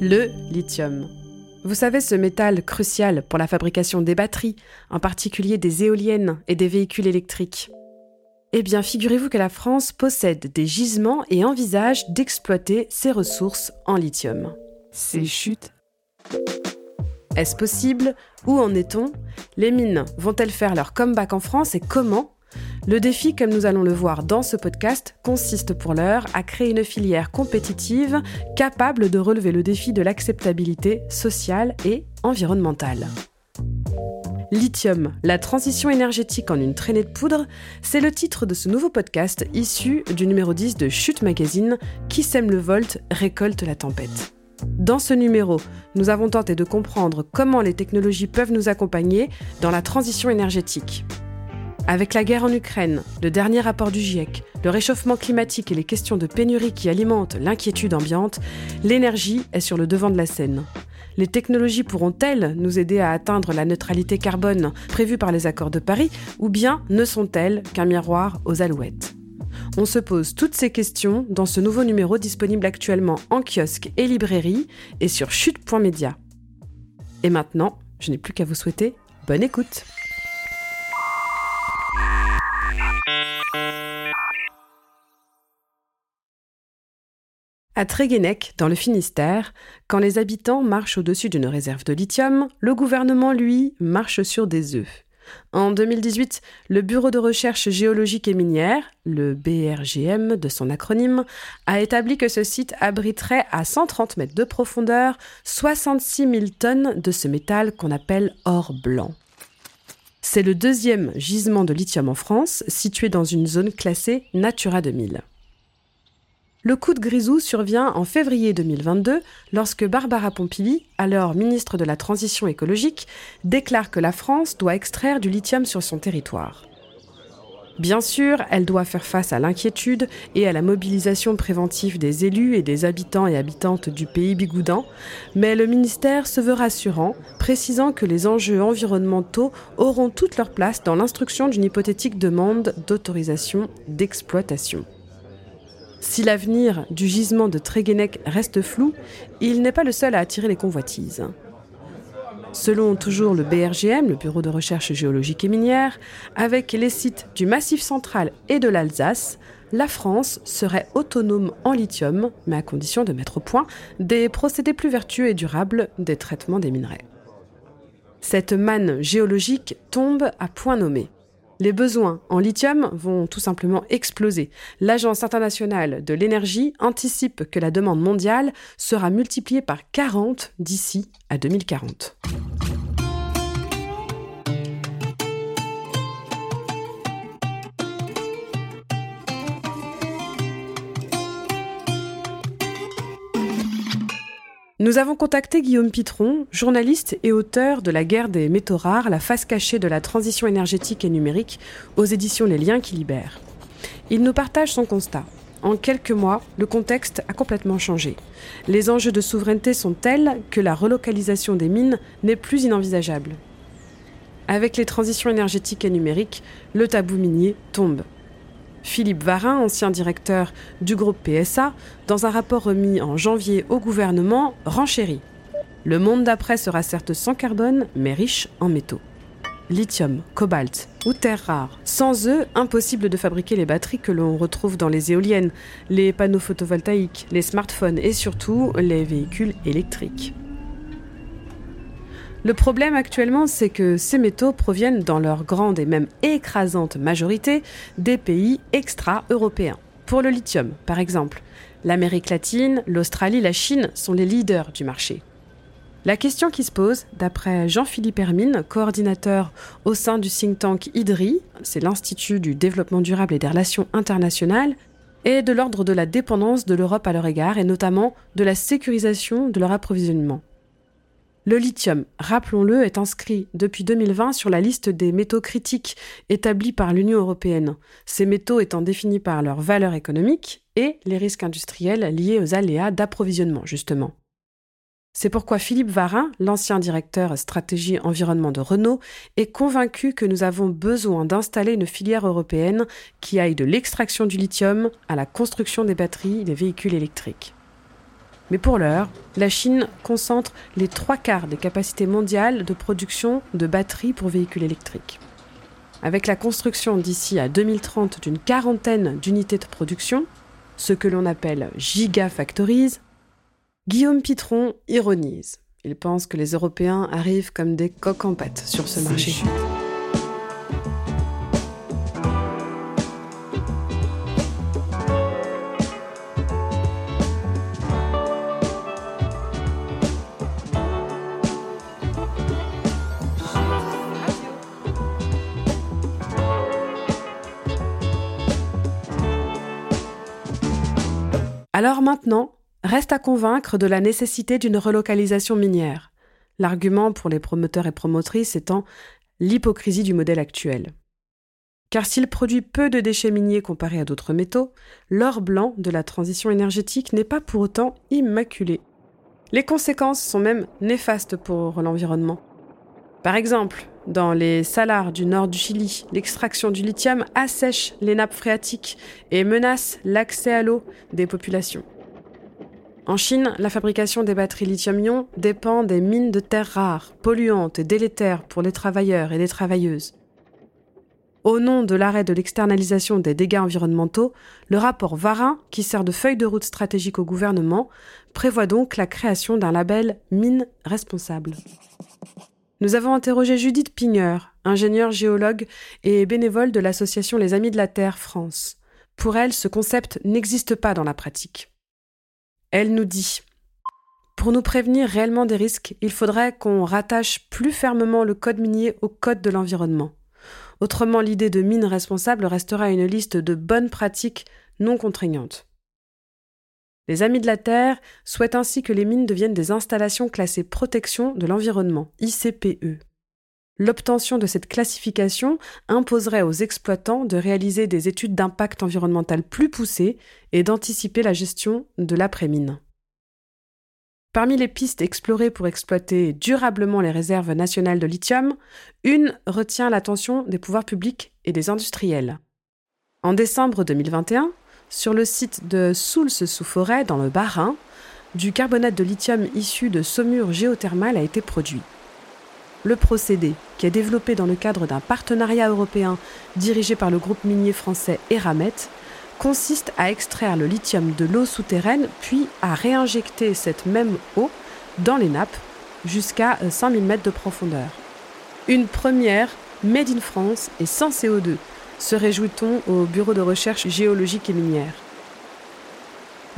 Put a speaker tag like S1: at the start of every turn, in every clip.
S1: Le lithium. Vous savez, ce métal crucial pour la fabrication des batteries, en particulier des éoliennes et des véhicules électriques. Eh bien, figurez-vous que la France possède des gisements et envisage d'exploiter ses ressources en lithium.
S2: C'est chute.
S1: Est-ce possible? Où en est-on? Les mines vont-elles faire leur comeback en France et comment? Le défi, comme nous allons le voir dans ce podcast, consiste pour l'heure à créer une filière compétitive capable de relever le défi de l'acceptabilité sociale et environnementale. Lithium, la transition énergétique en une traînée de poudre, c'est le titre de ce nouveau podcast issu du numéro 10 de Chute Magazine qui sème le volt, récolte la tempête. Dans ce numéro, nous avons tenté de comprendre comment les technologies peuvent nous accompagner dans la transition énergétique. Avec la guerre en Ukraine, le dernier rapport du GIEC, le réchauffement climatique et les questions de pénurie qui alimentent l'inquiétude ambiante, l'énergie est sur le devant de la scène. Les technologies pourront-elles nous aider à atteindre la neutralité carbone prévue par les accords de Paris ou bien ne sont-elles qu'un miroir aux alouettes? On se pose toutes ces questions dans ce nouveau numéro disponible actuellement en kiosque et librairie et sur chute.media. Et maintenant, je n'ai plus qu'à vous souhaiter bonne écoute. À Tréguenec, dans le Finistère, quand les habitants marchent au-dessus d'une réserve de lithium, le gouvernement, lui, marche sur des œufs. En 2018, le Bureau de recherche géologique et minière, le BRGM de son acronyme, a établi que ce site abriterait à 130 mètres de profondeur 66 000 tonnes de ce métal qu'on appelle or blanc. C'est le deuxième gisement de lithium en France, situé dans une zone classée Natura 2000. Le coup de grisou survient en février 2022 lorsque Barbara Pompili, alors ministre de la Transition écologique, déclare que la France doit extraire du lithium sur son territoire. Bien sûr, elle doit faire face à l'inquiétude et à la mobilisation préventive des élus et des habitants et habitantes du pays bigoudin, mais le ministère se veut rassurant, précisant que les enjeux environnementaux auront toute leur place dans l'instruction d'une hypothétique demande d'autorisation d'exploitation. Si l'avenir du gisement de Tréguenec reste flou, il n'est pas le seul à attirer les convoitises. Selon toujours le BRGM, le Bureau de recherche géologique et minière, avec les sites du Massif central et de l'Alsace, la France serait autonome en lithium, mais à condition de mettre au point des procédés plus vertueux et durables des traitements des minerais. Cette manne géologique tombe à point nommé. Les besoins en lithium vont tout simplement exploser. L'Agence internationale de l'énergie anticipe que la demande mondiale sera multipliée par 40 d'ici à 2040. Nous avons contacté Guillaume Pitron, journaliste et auteur de La guerre des métaux rares, la face cachée de la transition énergétique et numérique aux éditions Les Liens qui libèrent. Il nous partage son constat. En quelques mois, le contexte a complètement changé. Les enjeux de souveraineté sont tels que la relocalisation des mines n'est plus inenvisageable. Avec les transitions énergétiques et numériques, le tabou minier tombe. Philippe Varin, ancien directeur du groupe PSA, dans un rapport remis en janvier au gouvernement, renchérit. Le monde d'après sera certes sans carbone, mais riche en métaux. Lithium, cobalt ou terres rares. Sans eux, impossible de fabriquer les batteries que l'on retrouve dans les éoliennes, les panneaux photovoltaïques, les smartphones et surtout les véhicules électriques. Le problème actuellement, c'est que ces métaux proviennent dans leur grande et même écrasante majorité des pays extra-européens. Pour le lithium, par exemple, l'Amérique latine, l'Australie, la Chine sont les leaders du marché. La question qui se pose, d'après Jean-Philippe Hermine, coordinateur au sein du think tank IDRI, c'est l'Institut du développement durable et des relations internationales, est de l'ordre de la dépendance de l'Europe à leur égard et notamment de la sécurisation de leur approvisionnement. Le lithium, rappelons-le, est inscrit depuis 2020 sur la liste des métaux critiques établis par l'Union européenne, ces métaux étant définis par leur valeur économique et les risques industriels liés aux aléas d'approvisionnement, justement. C'est pourquoi Philippe Varin, l'ancien directeur stratégie environnement de Renault, est convaincu que nous avons besoin d'installer une filière européenne qui aille de l'extraction du lithium à la construction des batteries des véhicules électriques. Mais pour l'heure, la Chine concentre les trois quarts des capacités mondiales de production de batteries pour véhicules électriques. Avec la construction d'ici à 2030 d'une quarantaine d'unités de production, ce que l'on appelle gigafactories, Guillaume Pitron ironise. Il pense que les Européens arrivent comme des coques en pâte sur ce marché. Alors maintenant, reste à convaincre de la nécessité d'une relocalisation minière, l'argument pour les promoteurs et promotrices étant l'hypocrisie du modèle actuel. Car s'il produit peu de déchets miniers comparé à d'autres métaux, l'or blanc de la transition énergétique n'est pas pour autant immaculé. Les conséquences sont même néfastes pour l'environnement. Par exemple, dans les salars du nord du Chili, l'extraction du lithium assèche les nappes phréatiques et menace l'accès à l'eau des populations. En Chine, la fabrication des batteries lithium-ion dépend des mines de terres rares, polluantes et délétères pour les travailleurs et les travailleuses. Au nom de l'arrêt de l'externalisation des dégâts environnementaux, le rapport Varin, qui sert de feuille de route stratégique au gouvernement, prévoit donc la création d'un label mine responsable. Nous avons interrogé Judith Pigneur, ingénieure géologue et bénévole de l'association Les Amis de la Terre France. Pour elle, ce concept n'existe pas dans la pratique. Elle nous dit Pour nous prévenir réellement des risques, il faudrait qu'on rattache plus fermement le code minier au code de l'environnement. Autrement, l'idée de mine responsable restera une liste de bonnes pratiques non contraignantes. Les Amis de la Terre souhaitent ainsi que les mines deviennent des installations classées protection de l'environnement, ICPE. L'obtention de cette classification imposerait aux exploitants de réaliser des études d'impact environnemental plus poussées et d'anticiper la gestion de l'après-mine. Parmi les pistes explorées pour exploiter durablement les réserves nationales de lithium, une retient l'attention des pouvoirs publics et des industriels. En décembre 2021, sur le site de Soulce-sous-Forêt, dans le Bas-Rhin, du carbonate de lithium issu de saumure géothermale a été produit. Le procédé, qui est développé dans le cadre d'un partenariat européen dirigé par le groupe minier français Eramet, consiste à extraire le lithium de l'eau souterraine puis à réinjecter cette même eau dans les nappes jusqu'à 5000 mètres de profondeur. Une première made in France et sans CO2, se réjouit-on au Bureau de recherche géologique et minière.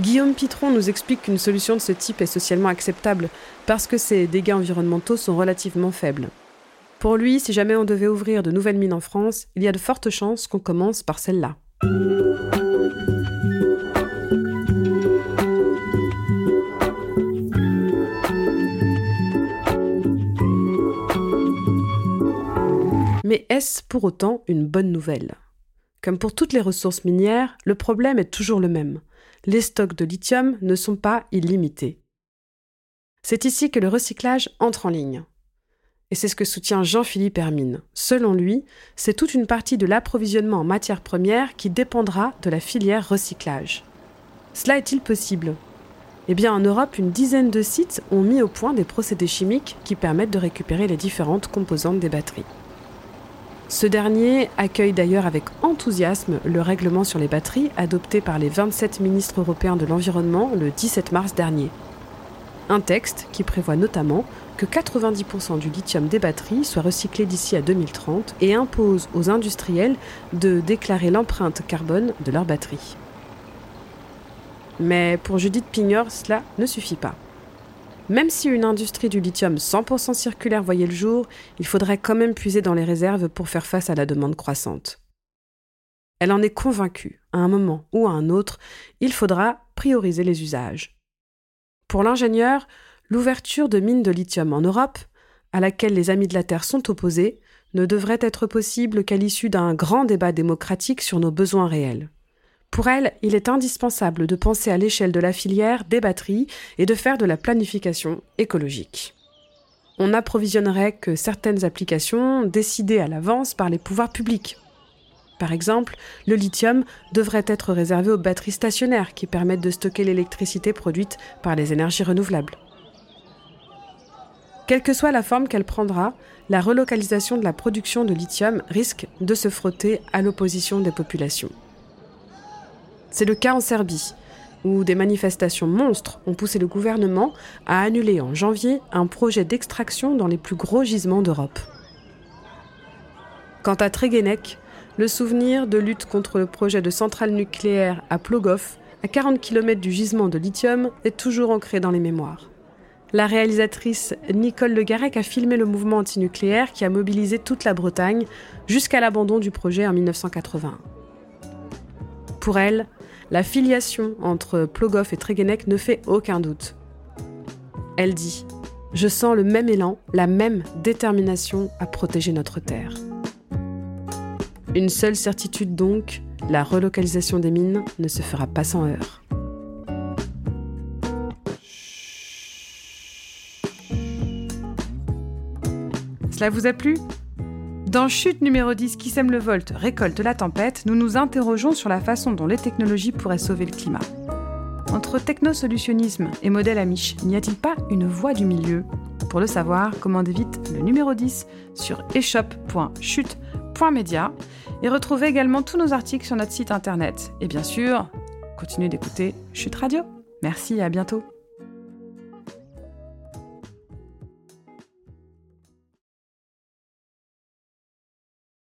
S1: Guillaume Pitron nous explique qu'une solution de ce type est socialement acceptable parce que ses dégâts environnementaux sont relativement faibles. Pour lui, si jamais on devait ouvrir de nouvelles mines en France, il y a de fortes chances qu'on commence par celle-là. Mais est-ce pour autant une bonne nouvelle? Comme pour toutes les ressources minières, le problème est toujours le même. Les stocks de lithium ne sont pas illimités. C'est ici que le recyclage entre en ligne. Et c'est ce que soutient Jean-Philippe Hermine. Selon lui, c'est toute une partie de l'approvisionnement en matières premières qui dépendra de la filière recyclage. Cela est-il possible? Eh bien, en Europe, une dizaine de sites ont mis au point des procédés chimiques qui permettent de récupérer les différentes composantes des batteries. Ce dernier accueille d'ailleurs avec enthousiasme le règlement sur les batteries adopté par les 27 ministres européens de l'environnement le 17 mars dernier. Un texte qui prévoit notamment que 90% du lithium des batteries soit recyclé d'ici à 2030 et impose aux industriels de déclarer l'empreinte carbone de leurs batteries. Mais pour Judith Pignor, cela ne suffit pas. Même si une industrie du lithium 100% circulaire voyait le jour, il faudrait quand même puiser dans les réserves pour faire face à la demande croissante. Elle en est convaincue, à un moment ou à un autre, il faudra prioriser les usages. Pour l'ingénieur, l'ouverture de mines de lithium en Europe, à laquelle les Amis de la Terre sont opposés, ne devrait être possible qu'à l'issue d'un grand débat démocratique sur nos besoins réels. Pour elle, il est indispensable de penser à l'échelle de la filière des batteries et de faire de la planification écologique. On n'approvisionnerait que certaines applications décidées à l'avance par les pouvoirs publics. Par exemple, le lithium devrait être réservé aux batteries stationnaires qui permettent de stocker l'électricité produite par les énergies renouvelables. Quelle que soit la forme qu'elle prendra, la relocalisation de la production de lithium risque de se frotter à l'opposition des populations. C'est le cas en Serbie, où des manifestations monstres ont poussé le gouvernement à annuler en janvier un projet d'extraction dans les plus gros gisements d'Europe. Quant à Tregenek, le souvenir de lutte contre le projet de centrale nucléaire à Plogov, à 40 km du gisement de lithium, est toujours ancré dans les mémoires. La réalisatrice Nicole Le Garec a filmé le mouvement antinucléaire qui a mobilisé toute la Bretagne jusqu'à l'abandon du projet en 1981. Pour elle, la filiation entre Plogoff et Tregenek ne fait aucun doute. Elle dit Je sens le même élan, la même détermination à protéger notre terre. Une seule certitude donc la relocalisation des mines ne se fera pas sans heurts. Cela vous a plu? Dans Chute numéro 10, qui sème le volt, récolte la tempête, nous nous interrogeons sur la façon dont les technologies pourraient sauver le climat. Entre technosolutionnisme et modèle Amish, n'y a-t-il pas une voie du milieu? Pour le savoir, commandez vite le numéro 10 sur eshop.chute.media et retrouvez également tous nos articles sur notre site internet. Et bien sûr, continuez d'écouter Chute Radio. Merci et à bientôt.